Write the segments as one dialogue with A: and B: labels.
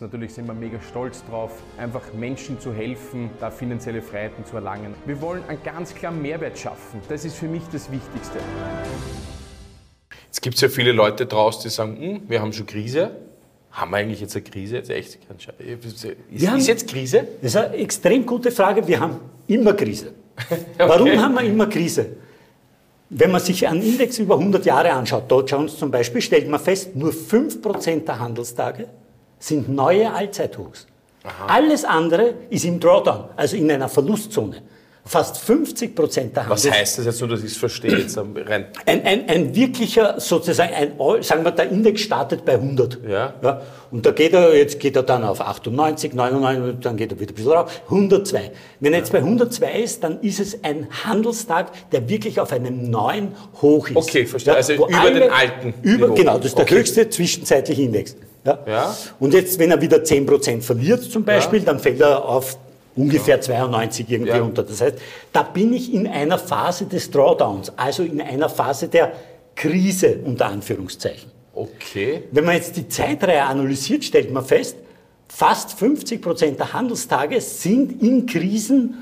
A: Natürlich sind wir mega stolz drauf, einfach Menschen zu helfen, da finanzielle Freiheiten zu erlangen. Wir wollen einen ganz klaren Mehrwert schaffen. Das ist für mich das Wichtigste.
B: Es gibt ja viele Leute draußen, die sagen, hm, wir haben schon Krise. Haben wir eigentlich jetzt eine Krise? Jetzt echt, ist,
C: haben, ist jetzt Krise? Das ist eine extrem gute Frage. Wir haben immer Krise. okay. Warum haben wir immer Krise? Wenn man sich einen Index über 100 Jahre anschaut, Dow Jones zum Beispiel, stellt man fest, nur 5% der Handelstage sind neue Allzeithochs. Aha. Alles andere ist im Drawdown, also in einer Verlustzone. Fast 50 Prozent der
B: Handels... Was heißt das jetzt nur, dass ich es verstehe? Jetzt rein
C: ein, ein, ein wirklicher, sozusagen, ein, sagen wir, der Index startet bei 100.
B: Ja. ja.
C: Und da geht er, jetzt geht er dann auf 98, 99, dann geht er wieder ein bisschen rauf, 102. Wenn er jetzt bei 102 ist, dann ist es ein Handelstag, der wirklich auf einem neuen Hoch ist.
B: Okay, verstehe. Ja, also über alle, den alten.
C: Über, genau, das ist der okay. höchste zwischenzeitliche Index. Ja? ja? Und jetzt, wenn er wieder 10% verliert zum Beispiel, ja. dann fällt er auf ungefähr 92 irgendwie ja. unter. Das heißt, da bin ich in einer Phase des Drawdowns, also in einer Phase der Krise unter Anführungszeichen.
B: Okay.
C: Wenn man jetzt die Zeitreihe analysiert, stellt man fest, fast 50 Prozent der Handelstage sind in Krisen,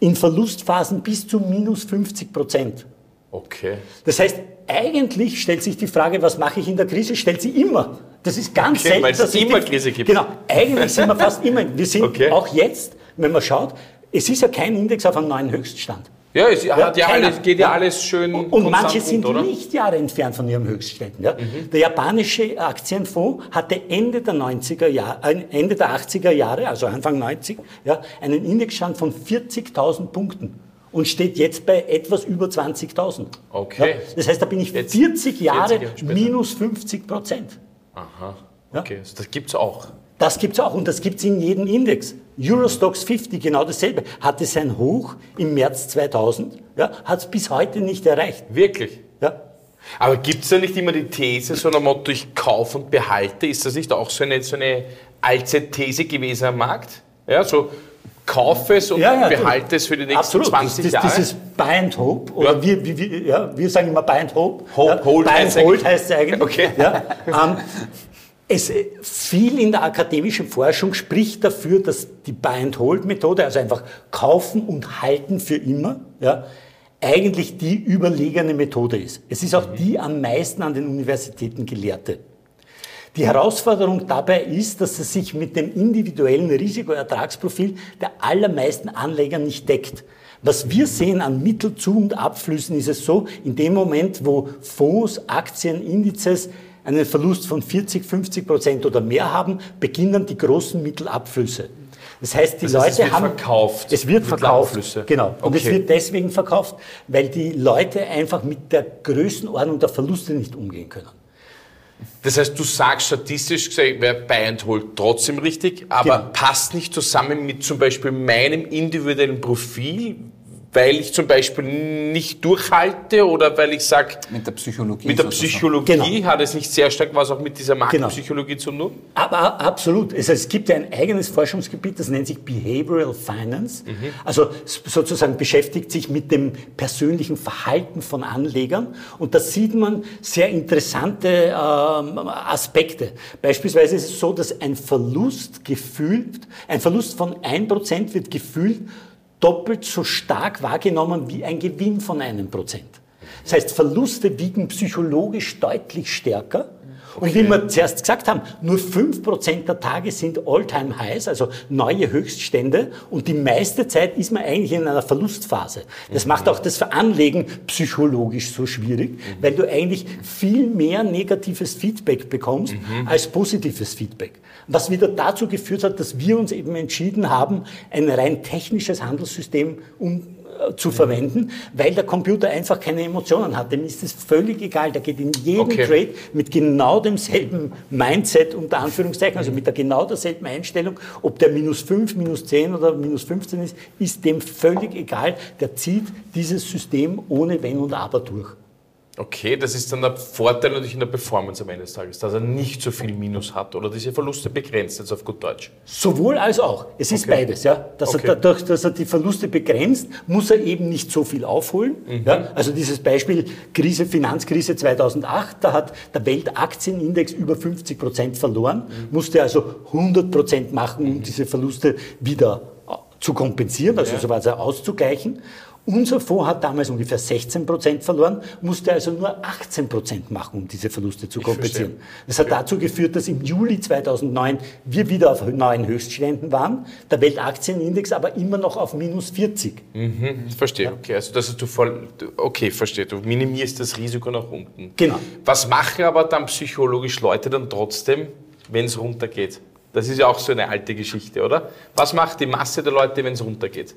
C: in Verlustphasen bis zu minus 50 Prozent.
B: Okay.
C: Das heißt, eigentlich stellt sich die Frage, was mache ich in der Krise, stellt sie immer. Das ist ganz okay, selten.
B: Weil es immer Krise gibt.
C: Genau, eigentlich sind wir fast immer. Wir sind okay. auch jetzt, wenn man schaut, es ist ja kein Index auf einem neuen Höchststand.
B: Ja, es ja, ja alles, geht ja, alles schön.
C: Und, und manche sind oder? Lichtjahre entfernt von ihrem Höchstständen. Ja? Mhm. Der japanische Aktienfonds hatte Ende der 90er Jahre, äh, Ende der 80er Jahre, also Anfang 90, ja, einen Indexstand von 40.000 Punkten und steht jetzt bei etwas über 20.000.
B: Okay.
C: Ja? Das heißt, da bin ich jetzt 40 Jahre 40 minus 50 Prozent.
B: Aha. Okay, also das gibt es auch.
C: Das gibt es auch und das gibt es in jedem Index. Eurostox 50, genau dasselbe, hatte sein Hoch im März 2000, ja, hat es bis heute nicht erreicht.
B: Wirklich?
C: Ja.
B: Aber gibt es da nicht immer die These, so ein Motto, ich kaufe und behalte? Ist das nicht auch so eine, so eine Allzeit-These gewesen am Markt? Ja, so kaufe es und ja, ja, behalte es für die nächsten
C: absolut.
B: 20
C: das,
B: Jahre.
C: Dieses Buy and Hope, oder ja. wir, wir, ja, wir sagen immer Buy and Hope.
B: Hope,
C: Hold, Buy and Hold heißt es eigentlich.
B: Okay.
C: Ja, ähm, es, viel in der akademischen Forschung spricht dafür, dass die Buy-and-Hold-Methode, also einfach kaufen und halten für immer, ja, eigentlich die überlegene Methode ist. Es ist auch die am meisten an den Universitäten gelehrte. Die Herausforderung dabei ist, dass es sich mit dem individuellen Risikoertragsprofil der allermeisten Anleger nicht deckt. Was wir sehen an Mittelzu- und Abflüssen ist es so, in dem Moment, wo Fonds, Aktien, Indizes einen Verlust von 40, 50 Prozent oder mehr haben, beginnen die großen Mittelabflüsse. Das heißt, die das Leute
B: heißt, es wird
C: haben
B: verkauft.
C: Es wird verkauft. Genau. Und okay. es wird deswegen verkauft, weil die Leute einfach mit der Größenordnung der Verluste nicht umgehen können.
B: Das heißt, du sagst statistisch gesehen, wer Buy and Hold trotzdem richtig, aber genau. passt nicht zusammen mit zum Beispiel meinem individuellen Profil, weil ich zum Beispiel nicht durchhalte oder weil ich sage,
C: mit der Psychologie,
B: mit der Psychologie genau. hat es nicht sehr stark was auch mit dieser. Marktpsychologie genau. zu tun?
C: Aber absolut. Also es gibt ja ein eigenes Forschungsgebiet, das nennt sich Behavioral Finance. Mhm. Also sozusagen beschäftigt sich mit dem persönlichen Verhalten von Anlegern. Und da sieht man sehr interessante ähm, Aspekte. Beispielsweise ist es so, dass ein Verlust gefühlt, ein Verlust von 1% wird gefühlt doppelt so stark wahrgenommen wie ein Gewinn von einem Prozent. Das heißt, Verluste wiegen psychologisch deutlich stärker. Und wie wir zuerst gesagt haben, nur 5% der Tage sind All-Time-Highs, also neue Höchststände. Und die meiste Zeit ist man eigentlich in einer Verlustphase. Das mhm. macht auch das Anlegen psychologisch so schwierig, mhm. weil du eigentlich viel mehr negatives Feedback bekommst mhm. als positives Feedback. Was wieder dazu geführt hat, dass wir uns eben entschieden haben, ein rein technisches Handelssystem um, äh, zu verwenden, weil der Computer einfach keine Emotionen hat. Dem ist es völlig egal. Der geht in jeden okay. Trade mit genau demselben Mindset, unter Anführungszeichen, also mit der genau derselben Einstellung. Ob der minus 5, minus 10 oder minus 15 ist, ist dem völlig egal. Der zieht dieses System ohne Wenn und Aber durch.
B: Okay, das ist dann der Vorteil natürlich in der Performance am Ende des Tages, dass er nicht so viel Minus hat oder diese Verluste begrenzt, jetzt auf gut Deutsch.
C: Sowohl als auch. Es ist
B: Okay.
C: beides. Ja? Dass
B: Okay.
C: er dadurch, dass er die Verluste begrenzt, muss er eben nicht so viel aufholen.
B: Mhm.
C: Ja? Also dieses Beispiel Krise, Finanzkrise 2008, da hat der Weltaktienindex über 50 Prozent verloren,
B: Mhm.
C: musste also 100 Prozent machen, um diese Verluste wieder äh, zu kompensieren, also
B: Ja.
C: so quasi auszugleichen. Unser Fonds hat damals ungefähr 16 Prozent verloren, musste also nur 18 Prozent machen, um diese Verluste zu kompensieren. Das hat dazu geführt, dass im Juli 2009 wir wieder auf neuen Höchstständen waren, der Weltaktienindex aber immer noch auf minus 40.
B: Mhm, verstehe, okay. Also das ist du voll. Okay, verstehe. Du minimierst das Risiko nach unten.
C: Genau.
B: Was machen aber dann psychologisch Leute dann trotzdem, wenn es runtergeht? Das ist ja auch so eine alte Geschichte, oder? Was macht die Masse der Leute, wenn es runtergeht?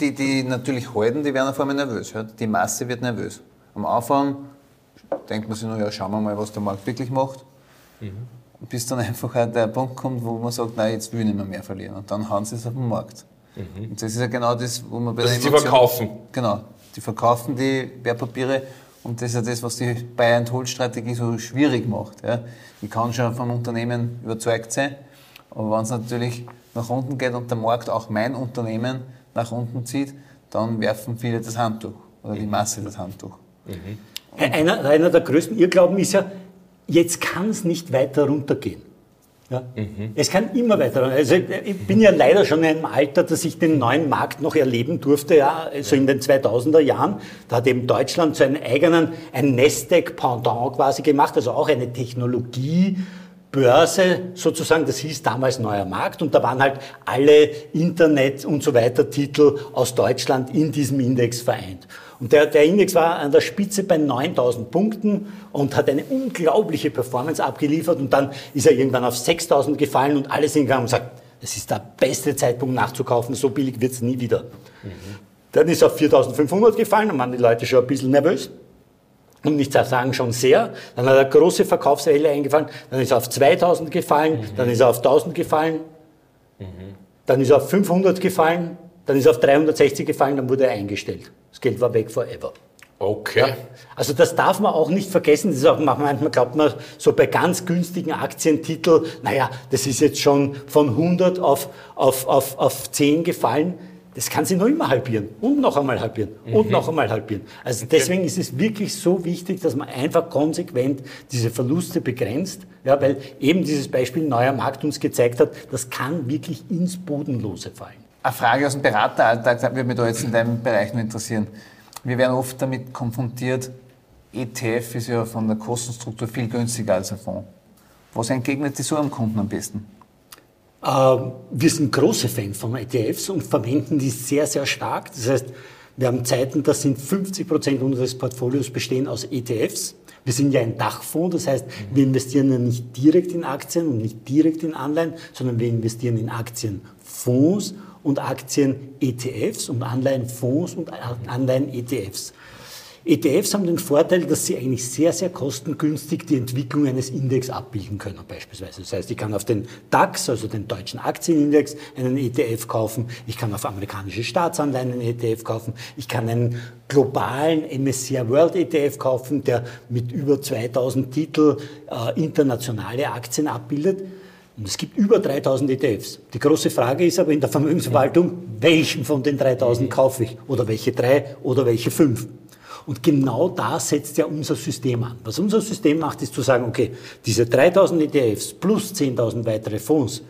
D: Die, die natürlich halten, die werden auf einmal nervös. Ja? Die Masse wird nervös. Am Anfang denkt man sich nur, ja, schauen wir mal, was der Markt wirklich macht. Bis dann einfach auch der Punkt kommt, wo man sagt, nein, jetzt will ich nicht mehr, mehr verlieren. Und dann hauen sie es auf den Markt. Und das ist ja genau das, wo man bei
B: Das
D: der
B: ist die
D: Emotion-
B: verkaufen.
D: Genau. Die verkaufen die Wertpapiere und das ist ja das, was die Buy-and-Hold-Strategie so schwierig macht. Ja. Ich kann schon vom Unternehmen überzeugt sein, aber wenn es natürlich nach unten geht und der Markt auch mein Unternehmen nach unten zieht, dann werfen viele das Handtuch oder die Masse das Handtuch.
C: Einer, einer der größten Irrglauben ist ja, jetzt kann es nicht weiter runtergehen. Ja? Es kann immer weiter runtergehen. Also ich bin ja leider schon in einem Alter, dass ich den neuen Markt noch erleben durfte, ja, so in den 2000er Jahren. Da hat eben Deutschland so einen eigenen, ein Nasdaq-Pendant quasi gemacht, also auch eine Technologie, Börse sozusagen, das hieß damals Neuer Markt und da waren halt alle Internet und so weiter Titel aus Deutschland in diesem Index vereint. Und der, der Index war an der Spitze bei 9000 Punkten und hat eine unglaubliche Performance abgeliefert und dann ist er irgendwann auf 6000 gefallen und alle sind gegangen und gesagt, das ist der beste Zeitpunkt nachzukaufen, so billig wird es nie wieder. Dann ist er auf 4500 gefallen, dann waren die Leute schon ein bisschen nervös um nicht zu sagen schon sehr. Dann hat er große Verkaufswelle eingefallen, dann ist er auf 2000 gefallen, dann ist er auf 1000 gefallen, dann ist er auf 500 gefallen, dann ist er auf 360 gefallen, dann wurde er eingestellt. Das Geld war weg forever.
B: Okay.
C: Also das darf man auch nicht vergessen. Das ist auch manchmal glaubt man so bei ganz günstigen Aktientiteln, naja, das ist jetzt schon von 100 auf, auf, auf, auf 10 gefallen. Das kann sich noch immer halbieren und noch einmal halbieren und noch einmal halbieren. Also deswegen ist es wirklich so wichtig, dass man einfach konsequent diese Verluste begrenzt, ja, weil eben dieses Beispiel neuer Markt uns gezeigt hat, das kann wirklich ins Bodenlose fallen.
D: Eine Frage aus dem Berateralltag, würde mich da jetzt in deinem Bereich nur interessieren. Wir werden oft damit konfrontiert, ETF ist ja von der Kostenstruktur viel günstiger als ein Fonds. Was entgegnet die so am Kunden am besten?
C: Äh, wir sind große Fans von ETFs und verwenden die sehr, sehr stark. Das heißt, wir haben Zeiten, da sind 50 Prozent unseres Portfolios bestehen aus ETFs. Wir sind ja ein Dachfonds, das heißt, wir investieren ja nicht direkt in Aktien und nicht direkt in Anleihen, sondern wir investieren in Aktienfonds und Aktien-ETFs und Anleihenfonds und Anleihen-ETFs. ETFs haben den Vorteil, dass sie eigentlich sehr, sehr kostengünstig die Entwicklung eines Index abbilden können, beispielsweise. Das heißt, ich kann auf den DAX, also den deutschen Aktienindex, einen ETF kaufen. Ich kann auf amerikanische Staatsanleihen einen ETF kaufen. Ich kann einen globalen MSCI World ETF kaufen, der mit über 2000 Titel äh, internationale Aktien abbildet. Und es gibt über 3000 ETFs. Die große Frage ist aber in der Vermögensverwaltung, welchen von den 3000 kaufe ich? Oder welche drei oder welche fünf? Und genau da setzt ja unser System an. Was unser System macht, ist zu sagen, okay, diese 3000 ETFs plus 10.000 weitere Fonds,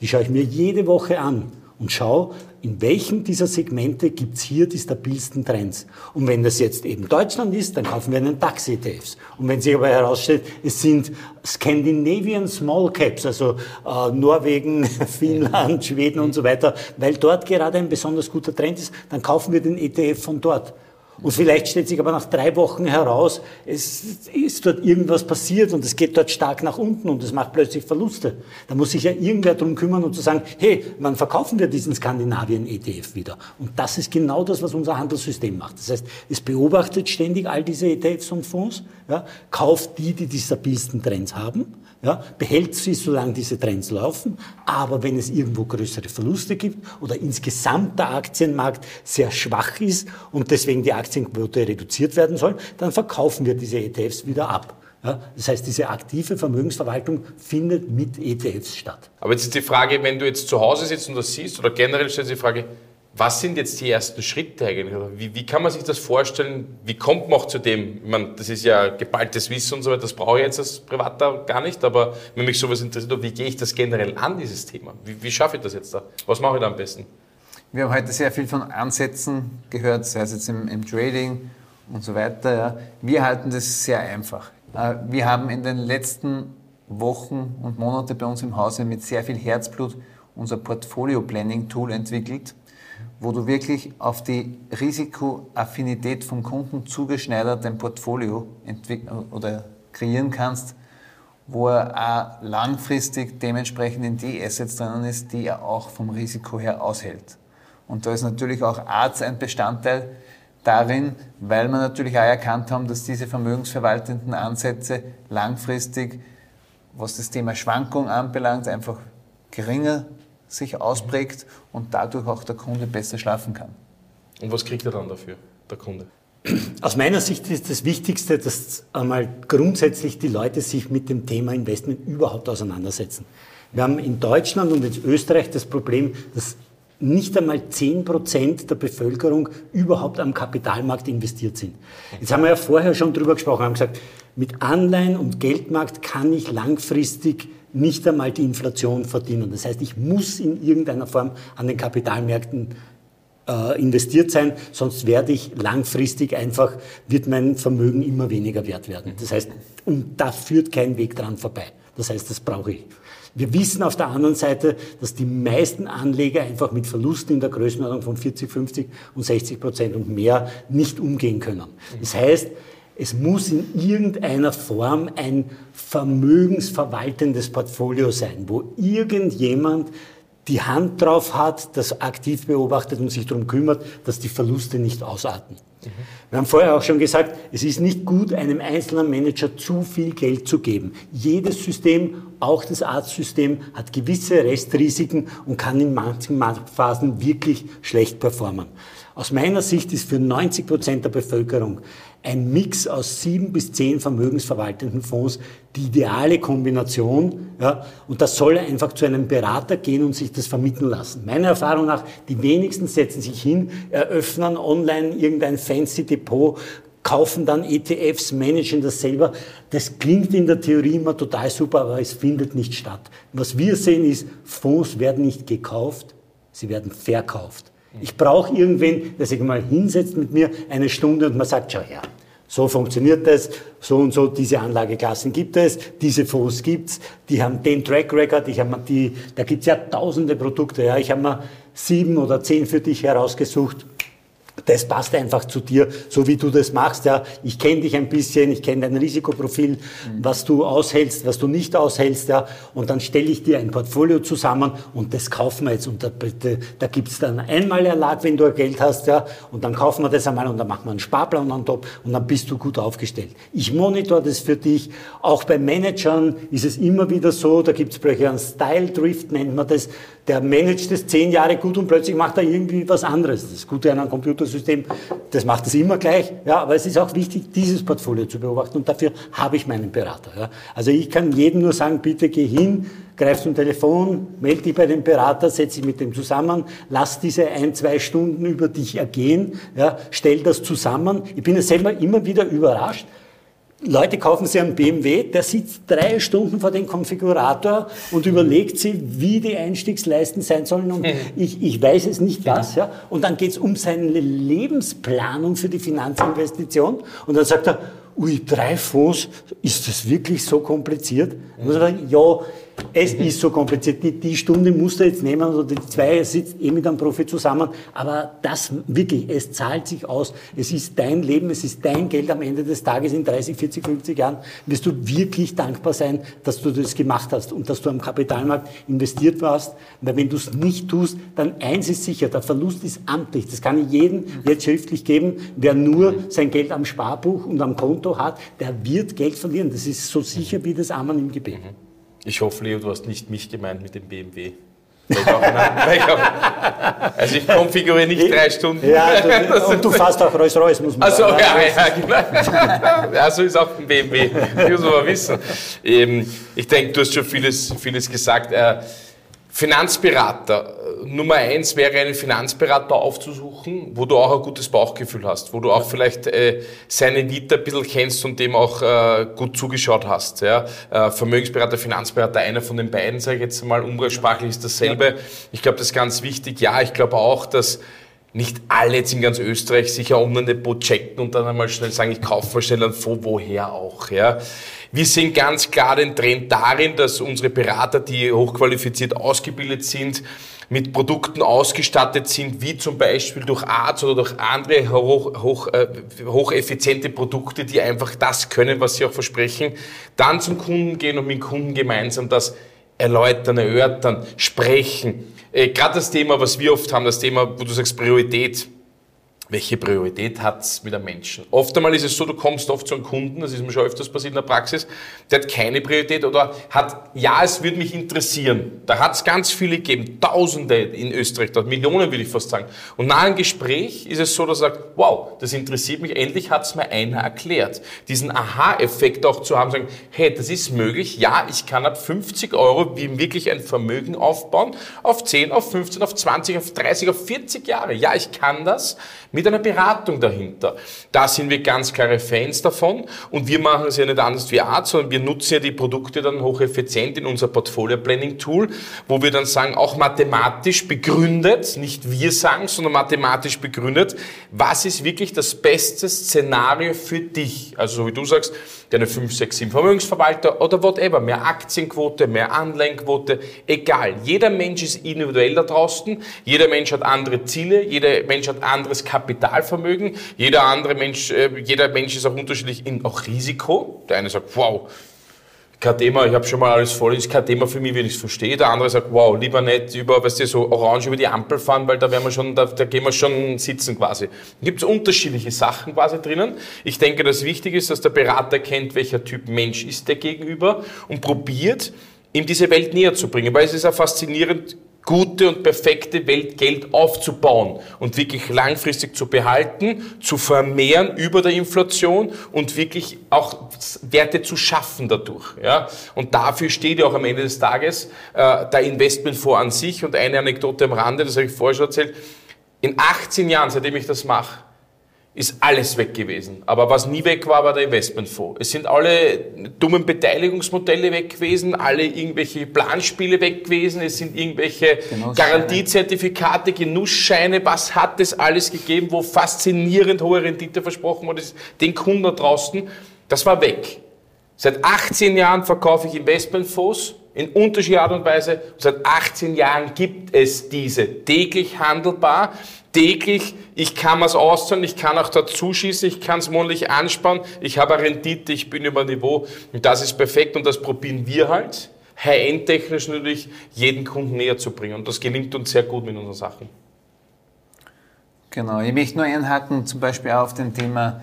C: die schaue ich mir jede Woche an und schaue, in welchem dieser Segmente gibt's hier die stabilsten Trends. Und wenn das jetzt eben Deutschland ist, dann kaufen wir einen DAX-ETFs. Und wenn sich aber herausstellt, es sind Scandinavian Small Caps, also äh, Norwegen, Finnland, Schweden und so weiter, weil dort gerade ein besonders guter Trend ist, dann kaufen wir den ETF von dort. Und vielleicht stellt sich aber nach drei Wochen heraus, es ist dort irgendwas passiert und es geht dort stark nach unten und es macht plötzlich Verluste. Da muss sich ja irgendwer drum kümmern und zu sagen, hey, wann verkaufen wir diesen Skandinavien-ETF wieder? Und das ist genau das, was unser Handelssystem macht. Das heißt, es beobachtet ständig all diese ETFs und Fonds, ja, kauft die, die die stabilsten Trends haben, ja, behält sie, solange diese Trends laufen. Aber wenn es irgendwo größere Verluste gibt oder insgesamt der Aktienmarkt sehr schwach ist und deswegen die Aktien Aktienquote reduziert werden soll, dann verkaufen wir diese ETFs wieder ab. Ja, das heißt, diese aktive Vermögensverwaltung findet mit ETFs statt.
B: Aber jetzt ist die Frage, wenn du jetzt zu Hause sitzt und das siehst, oder generell stellt sich die Frage, was sind jetzt die ersten Schritte eigentlich? Wie, wie, kann man sich das vorstellen? Wie kommt man auch zu dem? Ich meine, das ist ja geballtes Wissen und so weiter, das brauche ich jetzt als Privater gar nicht, aber wenn mich sowas interessiert, wie gehe ich das generell an, dieses Thema? Wie, wie schaffe ich das jetzt da? Was mache ich da am besten?
D: Wir haben heute sehr viel von Ansätzen gehört, sei es jetzt im, im Trading und so weiter. Ja. Wir halten das sehr einfach. Äh, wir haben in den letzten Wochen und Monaten bei uns im Hause mit sehr viel Herzblut unser Portfolio Planning Tool entwickelt wo du wirklich auf die Risikoaffinität vom Kunden zugeschneidert ein Portfolio oder kreieren kannst, wo er auch langfristig dementsprechend in die Assets drinnen ist, die er auch vom Risiko her aushält. Und da ist natürlich auch Arzt ein Bestandteil darin, weil wir natürlich auch erkannt haben, dass diese vermögensverwaltenden Ansätze langfristig, was das Thema Schwankung anbelangt, einfach geringer sich ausprägt und dadurch auch der Kunde besser schlafen kann.
B: Und was kriegt er dann dafür, der Kunde?
C: Aus meiner Sicht ist das Wichtigste, dass einmal grundsätzlich die Leute sich mit dem Thema Investment überhaupt auseinandersetzen. Wir haben in Deutschland und in Österreich das Problem, dass nicht einmal 10 Prozent der Bevölkerung überhaupt am Kapitalmarkt investiert sind. Jetzt haben wir ja vorher schon drüber gesprochen, haben gesagt, mit Anleihen und Geldmarkt kann ich langfristig nicht einmal die Inflation verdienen. Das heißt, ich muss in irgendeiner Form an den Kapitalmärkten äh, investiert sein, sonst werde ich langfristig einfach, wird mein Vermögen immer weniger wert werden. Das heißt, und da führt kein Weg dran vorbei. Das heißt, das brauche ich. Wir wissen auf der anderen Seite, dass die meisten Anleger einfach mit Verlusten in der Größenordnung von 40, 50 und 60 Prozent und mehr nicht umgehen können. Das heißt, es muss in irgendeiner Form ein vermögensverwaltendes Portfolio sein, wo irgendjemand die Hand drauf hat, das aktiv beobachtet und sich darum kümmert, dass die Verluste nicht ausarten. Mhm. Wir haben vorher auch schon gesagt, es ist nicht gut, einem einzelnen Manager zu viel Geld zu geben. Jedes System, auch das Arztsystem, hat gewisse Restrisiken und kann in manchen Phasen wirklich schlecht performen. Aus meiner Sicht ist für 90 Prozent der Bevölkerung ein Mix aus sieben bis zehn vermögensverwaltenden Fonds die ideale Kombination. Ja, und das soll einfach zu einem Berater gehen und sich das vermitteln lassen. Meiner Erfahrung nach, die wenigsten setzen sich hin, eröffnen online irgendein fancy Depot, kaufen dann ETFs, managen das selber. Das klingt in der Theorie immer total super, aber es findet nicht statt. Was wir sehen ist, Fonds werden nicht gekauft, sie werden verkauft. Ich brauche irgendwen, der sich mal hinsetzt mit mir eine Stunde und man sagt, schau her, so funktioniert das, so und so, diese Anlageklassen gibt es, diese Fonds gibt's, die haben den Track Record, ich hab die, da gibt's ja tausende Produkte, ja, ich habe mal sieben oder zehn für dich herausgesucht, das passt einfach zu dir, so wie du das machst. Ja, ich kenne dich ein bisschen, ich kenne dein Risikoprofil, was du aushältst, was du nicht aushältst. Ja, und dann stelle ich dir ein Portfolio zusammen und das kaufen wir jetzt. Und da, da, da gibt es dann einmal Erlag, wenn du Geld hast. Ja, und dann kaufen wir das einmal und dann machen wir einen Sparplan on top und dann bist du gut aufgestellt. Ich monitor das für dich. Auch bei Managern ist es immer wieder so, da gibt es einen Style Drift, nennt man das der managt das zehn Jahre gut und plötzlich macht er irgendwie was anderes. Das Gute an einem Computersystem, das macht es immer gleich. Ja, aber es ist auch wichtig, dieses Portfolio zu beobachten und dafür habe ich meinen Berater. Ja. Also ich kann jedem nur sagen, bitte geh hin, greif zum Telefon, melde dich bei dem Berater, setz dich mit dem zusammen, lass diese ein, zwei Stunden über dich ergehen, ja, stell das zusammen. Ich bin ja selber immer wieder überrascht, Leute kaufen sich einen BMW, der sitzt drei Stunden vor dem Konfigurator und überlegt sich, wie die Einstiegsleisten sein sollen und ich, ich weiß es nicht was. Ja. Und dann geht es um seine Lebensplanung für die Finanzinvestition und dann sagt er, ui, drei Fonds, ist das wirklich so kompliziert? Sagen, ja, es mhm. ist so kompliziert. Die, die Stunde musst du jetzt nehmen oder die zwei sitzt eh mit einem Profi zusammen. Aber das wirklich, es zahlt sich aus. Es ist dein Leben, es ist dein Geld am Ende des Tages in 30, 40, 50 Jahren. Wirst du wirklich dankbar sein, dass du das gemacht hast und dass du am Kapitalmarkt investiert warst. Weil wenn du es nicht tust, dann eins ist sicher, der Verlust ist amtlich. Das kann ich jedem jetzt schriftlich geben. Wer nur sein Geld am Sparbuch und am Konto hat, der wird Geld verlieren. Das ist so sicher wie das Amen im Gebet.
B: Ich hoffe, Leo, du hast nicht mich gemeint mit dem BMW. Ich ich also ich konfiguriere nicht drei Stunden.
C: Ja, du, und du fährst auch Rolls-Royce, muss man
B: Also,
C: sagen.
B: ja, ja, genau. Ja, so ist auch ein BMW. Das muss man wissen. Ähm, ich denke, du hast schon vieles, vieles gesagt. Finanzberater. Nummer eins wäre, einen Finanzberater aufzusuchen, wo du auch ein gutes Bauchgefühl hast, wo du auch vielleicht äh, seine Vita ein bisschen kennst und dem auch äh, gut zugeschaut hast. Ja? Äh, Vermögensberater, Finanzberater, einer von den beiden, sage ich jetzt mal, umgangssprachlich ist dasselbe. Ich glaube, das ist ganz wichtig. Ja, ich glaube auch, dass nicht alle jetzt in ganz Österreich sich ein Online-Depot checken und dann einmal schnell sagen, ich kaufe mal schnell ein Fonds, woher auch. Ja. Wir sehen ganz klar den Trend darin, dass unsere Berater, die hochqualifiziert ausgebildet sind, mit Produkten ausgestattet sind, wie zum Beispiel durch Arts oder durch andere hoch, hoch, äh, hocheffiziente Produkte, die einfach das können, was sie auch versprechen, dann zum Kunden gehen und mit dem Kunden gemeinsam das erläutern, erörtern, sprechen. Äh, Gerade das Thema, was wir oft haben, das Thema, wo du sagst Priorität welche Priorität hat's mit einem Menschen? Oft einmal ist es so, du kommst oft zu einem Kunden, das ist mir schon öfters passiert in der Praxis, der hat keine Priorität oder hat, ja, es würde mich interessieren. Da hat's ganz viele gegeben, Tausende in Österreich, dort Millionen würde ich fast sagen. Und nach einem Gespräch ist es so, dass er sagt, wow, das interessiert mich, endlich hat's mir einer erklärt. Diesen Aha-Effekt auch zu haben, sagen, hey, das ist möglich, ja, ich kann ab 50 Euro wirklich ein Vermögen aufbauen, auf 10, auf 15, auf 20, auf 30, auf 40 Jahre. Ja, ich kann das mit einer Beratung dahinter. Da sind wir ganz klare Fans davon und wir machen es ja nicht anders wie Art, sondern wir nutzen ja die Produkte dann hocheffizient in unser Portfolio Planning Tool, wo wir dann sagen, auch mathematisch begründet, nicht wir sagen, sondern mathematisch begründet, was ist wirklich das beste Szenario für dich? Also so wie du sagst, deine 5, 6, 7 Vermögensverwalter oder whatever, mehr Aktienquote, mehr Anleihenquote, egal. Jeder Mensch ist individuell da draußen, jeder Mensch hat andere Ziele, jeder Mensch hat anderes Kapitalvermögen, jeder andere Mensch, äh, jeder Mensch ist auch unterschiedlich in auch Risiko. Der eine sagt, wow, kein Thema, ich habe schon mal alles voll, ist kein Thema für mich, wenn ich es verstehe. Der andere sagt, wow, lieber nicht über, weißt du, so orange über die Ampel fahren, weil da werden wir schon, da, da gehen wir schon sitzen quasi. Gibt es unterschiedliche Sachen quasi drinnen. Ich denke, das Wichtige ist, dass der Berater kennt, welcher Typ Mensch ist der gegenüber und probiert, ihm diese Welt näher zu bringen, weil es ist ja faszinierend, gute und perfekte Welt Geld aufzubauen und wirklich langfristig zu behalten, zu vermehren über der Inflation und wirklich auch Werte zu schaffen dadurch. Ja? Und dafür steht ja auch am Ende des Tages äh, der Investmentfonds an sich. Und eine Anekdote am Rande, das habe ich vorher schon erzählt. In 18 Jahren, seitdem ich das mache, ist alles weg gewesen. Aber was nie weg war, war der Investmentfonds. Es sind alle dummen Beteiligungsmodelle weg gewesen, alle irgendwelche Planspiele weg gewesen, es sind irgendwelche Garantiezertifikate, Genussscheine, was hat es alles gegeben, wo faszinierend hohe Rendite versprochen wurde, den Kunden da draußen, das war weg. Seit 18 Jahren verkaufe ich Investmentfonds in unterschiedlicher Art und Weise. Seit 18 Jahren gibt es diese. Täglich handelbar. Täglich, ich kann was auszahlen, ich kann auch dazu schießen, ich kann es monatlich ansparen, ich habe eine Rendite, ich bin über Niveau. Und das ist perfekt. Und das probieren wir halt, high-end-technisch natürlich, jeden Kunden näher zu bringen. Und das gelingt uns sehr gut mit unseren Sachen.
D: Genau, ich möchte nur einhaken, zum Beispiel auch auf dem Thema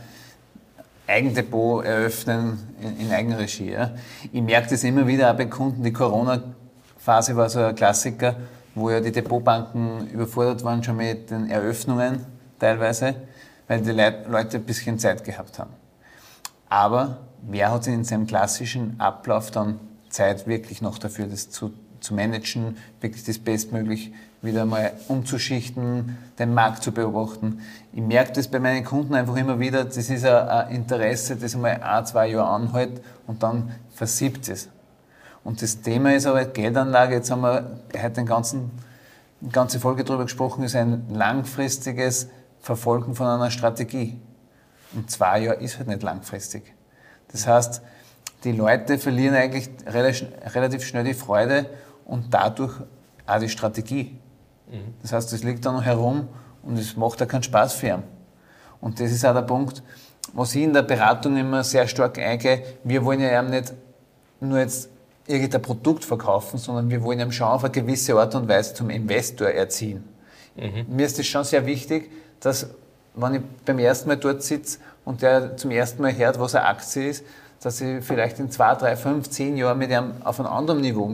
D: Eigendepot eröffnen in, in Eigenregie. Ja. Ich merke das immer wieder auch bei Kunden, die Corona-Phase war so ein Klassiker, wo ja die Depotbanken überfordert waren schon mit den Eröffnungen teilweise, weil die Leute ein bisschen Zeit gehabt haben. Aber wer hat in seinem klassischen Ablauf dann Zeit wirklich noch dafür, das zu, zu managen, wirklich das bestmöglich wieder mal umzuschichten, den Markt zu beobachten. Ich merke das bei meinen Kunden einfach immer wieder, das ist ein Interesse, das einmal ein, zwei Jahre anhält und dann versiebt es. Und das Thema ist aber Geldanlage, jetzt haben wir heute den ganzen, eine ganze Folge darüber gesprochen, ist ein langfristiges Verfolgen von einer Strategie. Und zwei Jahre ist halt nicht langfristig. Das heißt, die Leute verlieren eigentlich relativ schnell die Freude und dadurch auch die Strategie. Mhm. Das heißt, es liegt da noch herum und es macht auch keinen Spaß für ihn. Und das ist auch der Punkt, was ich in der Beratung immer sehr stark eingehe. Wir wollen ja eben nicht nur jetzt irgendein Produkt verkaufen, sondern wir wollen ihm schon auf eine gewisse Art und Weise zum Investor erziehen. Mhm. Mir ist es schon sehr wichtig, dass, wenn ich beim ersten Mal dort sitze und der zum ersten Mal hört, was eine Aktie ist, dass ich vielleicht in zwei, drei, fünf, zehn Jahren mit ihm auf einem anderen Niveau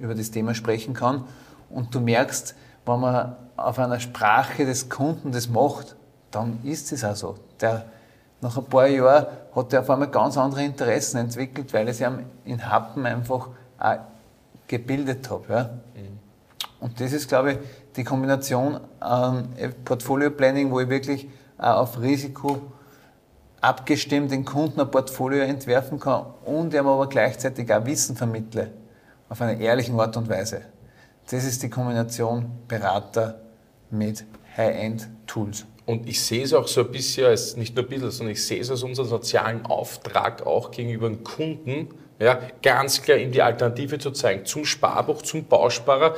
D: über das Thema sprechen kann Und du merkst, wenn man auf einer Sprache des Kunden das macht, dann ist es auch so. Der, nach ein paar Jahren hat er auf einmal ganz andere Interessen entwickelt, weil ich ihm in Happen einfach auch gebildet habe. Ja. Mhm. Und das ist, glaube ich, die Kombination an Portfolio Planning, wo ich wirklich auch auf Risiko abgestimmt den Kunden ein Portfolio entwerfen kann und ihm aber gleichzeitig auch Wissen vermittle auf eine ehrliche Art und Weise. Das ist die Kombination Berater mit High-End-Tools.
B: Und ich sehe es auch so ein bisschen als, nicht nur ein bisschen, sondern ich sehe es als unseren sozialen Auftrag auch gegenüber dem Kunden, ja, ganz klar ihm die Alternative zu zeigen. Zum Sparbuch, zum Bausparer,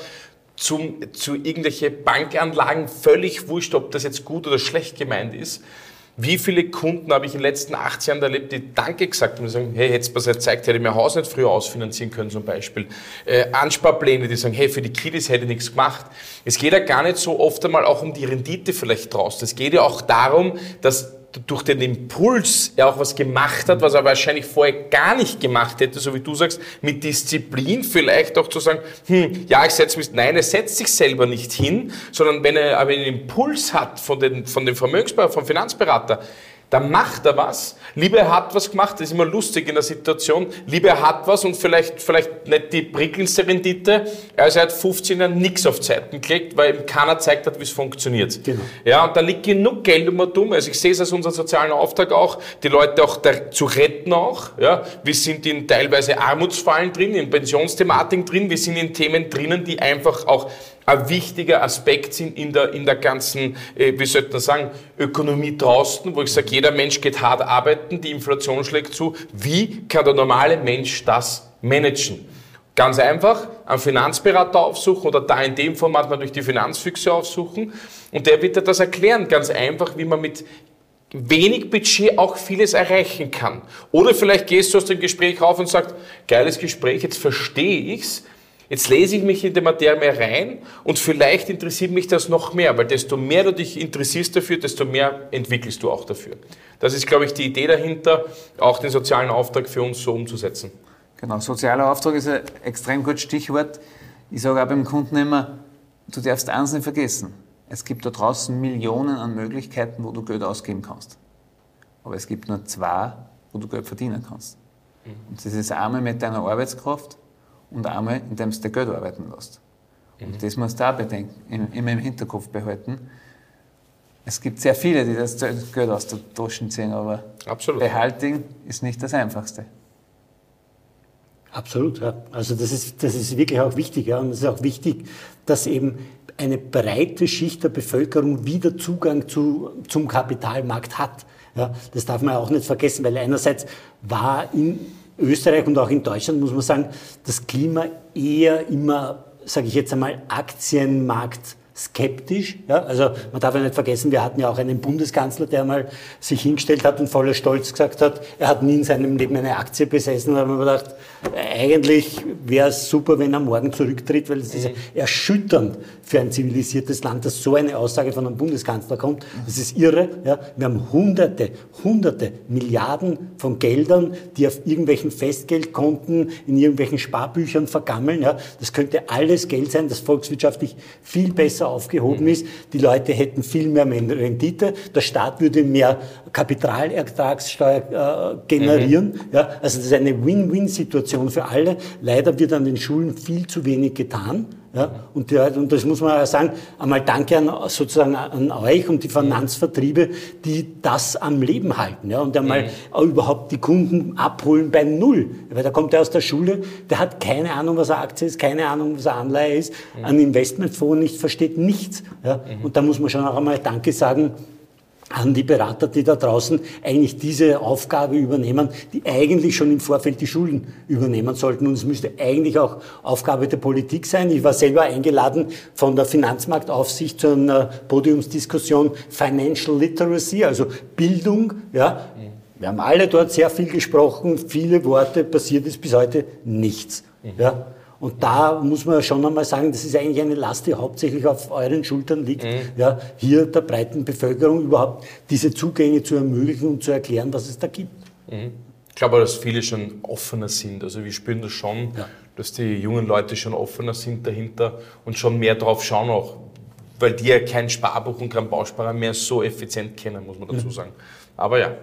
B: zum, zu irgendwelche Bankanlagen, völlig wurscht, ob das jetzt gut oder schlecht gemeint ist. Wie viele Kunden habe ich in den letzten acht Jahren erlebt, die Danke gesagt haben, die sagen, hey, hättest du mir gezeigt, hätte ich mein Haus nicht früher ausfinanzieren können zum Beispiel. Äh, Ansparpläne, die sagen, hey, für die Kiddies hätte ich nichts gemacht. Es geht ja gar nicht so oft einmal auch um die Rendite vielleicht draußen. Es geht ja auch darum, dass durch den Impuls er auch was gemacht hat, was er wahrscheinlich vorher gar nicht gemacht hätte, so wie du sagst, mit Disziplin vielleicht auch zu sagen, hm, ja, ich setze mich, nein, er setzt sich selber nicht hin, sondern wenn er aber einen Impuls hat von, den, von dem Vermögensberater, vom Finanzberater, dann macht er was. Lieber er hat was gemacht, das ist immer lustig in der Situation. Lieber er hat was und vielleicht, vielleicht nicht die prickelndste Rendite, als er hat 15 Jahre nichts auf Zeiten gelegt, weil ihm keiner zeigt hat, wie es funktioniert. Genau. Ja, und da liegt genug Geld um und dumm. Also ich sehe es als unseren sozialen Auftrag auch, die Leute auch zu retten auch. Ja, wir sind in teilweise Armutsfallen drin, in Pensionsthematiken drin, wir sind in Themen drinnen, die einfach auch ein wichtiger Aspekt sind in der, in der ganzen, äh, wie sollte man sagen, Ökonomie draußen, wo ich sage, jeder Mensch geht hart arbeiten, die Inflation schlägt zu. Wie kann der normale Mensch das managen? Ganz einfach, einen Finanzberater aufsuchen oder da in dem Format natürlich die Finanzfüchse aufsuchen und der wird dir das erklären, ganz einfach, wie man mit wenig Budget auch vieles erreichen kann. Oder vielleicht gehst du aus dem Gespräch rauf und sagst, geiles Gespräch, jetzt verstehe ich's, Jetzt lese ich mich in die Materie mehr rein und vielleicht interessiert mich das noch mehr, weil desto mehr du dich interessierst dafür, desto mehr entwickelst du auch dafür. Das ist, glaube ich, die Idee dahinter, auch den sozialen Auftrag für uns so umzusetzen.
D: Genau, sozialer Auftrag ist ein extrem gutes Stichwort. Ich sage auch beim Kunden immer, du darfst eins nicht vergessen. Es gibt da draußen Millionen an Möglichkeiten, wo du Geld ausgeben kannst. Aber es gibt nur zwei, wo du Geld verdienen kannst. Mhm. Und das ist einmal mit deiner Arbeitskraft und einmal, indem du Geld arbeiten lässt. Mhm. Und das musst du auch bedenken, immer im Hinterkopf behalten. Es gibt sehr viele, die das Geld aus der Tasche ziehen, aber Absolut. Behalten ist nicht das Einfachste.
C: Absolut, ja. Also das ist, das ist wirklich auch wichtig. Ja. Und es ist auch wichtig, dass eben eine breite Schicht der Bevölkerung wieder Zugang zu, zum Kapitalmarkt hat. Ja. Das darf man auch nicht vergessen, weil einerseits war in Österreich und auch in Deutschland, muss man sagen, das Klima eher immer, sage ich jetzt einmal, Aktienmarkt skeptisch. Ja? Also man darf ja nicht vergessen, wir hatten ja auch einen Bundeskanzler, der mal sich hingestellt hat und voller Stolz gesagt hat, er hat nie in seinem Leben eine Aktie besessen. Da haben wir gedacht, eigentlich wäre es super, wenn er morgen zurücktritt, weil es ist mhm. erschütternd für ein zivilisiertes Land, dass so eine Aussage von einem Bundeskanzler kommt. Das ist irre. Ja? Wir haben hunderte, hunderte Milliarden von Geldern, die auf irgendwelchen Festgeldkonten, in irgendwelchen Sparbüchern vergammeln. Ja? Das könnte alles Geld sein, das volkswirtschaftlich viel besser aufgehoben ist. Die Leute hätten viel mehr Rendite. Der Staat würde mehr Kapitalertragssteuer äh, generieren. Mhm. Ja? Also das ist eine Win-Win-Situation für alle. Leider wird an den Schulen viel zu wenig getan. Ja, und, die, und das muss man ja sagen, einmal danke an, sozusagen an euch und die Finanzvertriebe, die das am Leben halten. Ja, und einmal mhm. überhaupt die Kunden abholen bei Null. Weil da kommt er aus der Schule, der hat keine Ahnung, was eine Aktie ist, keine Ahnung, was eine Anleihe ist, mhm. ein Investmentfonds nicht, versteht nichts. Ja, mhm. Und da muss man schon auch einmal Danke sagen, an die Berater, die da draußen eigentlich diese Aufgabe übernehmen, die eigentlich schon im Vorfeld die Schulen übernehmen sollten. Und es müsste eigentlich auch Aufgabe der Politik sein. Ich war selber eingeladen von der Finanzmarktaufsicht zu einer Podiumsdiskussion Financial Literacy, also Bildung. Ja. Wir haben alle dort sehr viel gesprochen, viele Worte, passiert ist bis heute nichts. Ja. Und da muss man schon einmal sagen, das ist eigentlich eine Last, die hauptsächlich auf euren Schultern liegt, mhm. ja, hier der breiten Bevölkerung überhaupt diese Zugänge zu ermöglichen und zu erklären, was es da gibt.
B: Mhm. Ich glaube, dass viele schon offener sind. Also wir spüren das schon, ja. dass die jungen Leute schon offener sind dahinter und schon mehr drauf schauen auch, weil die ja kein Sparbuch und kein Bausparer mehr so effizient kennen, muss man dazu sagen. Aber ja,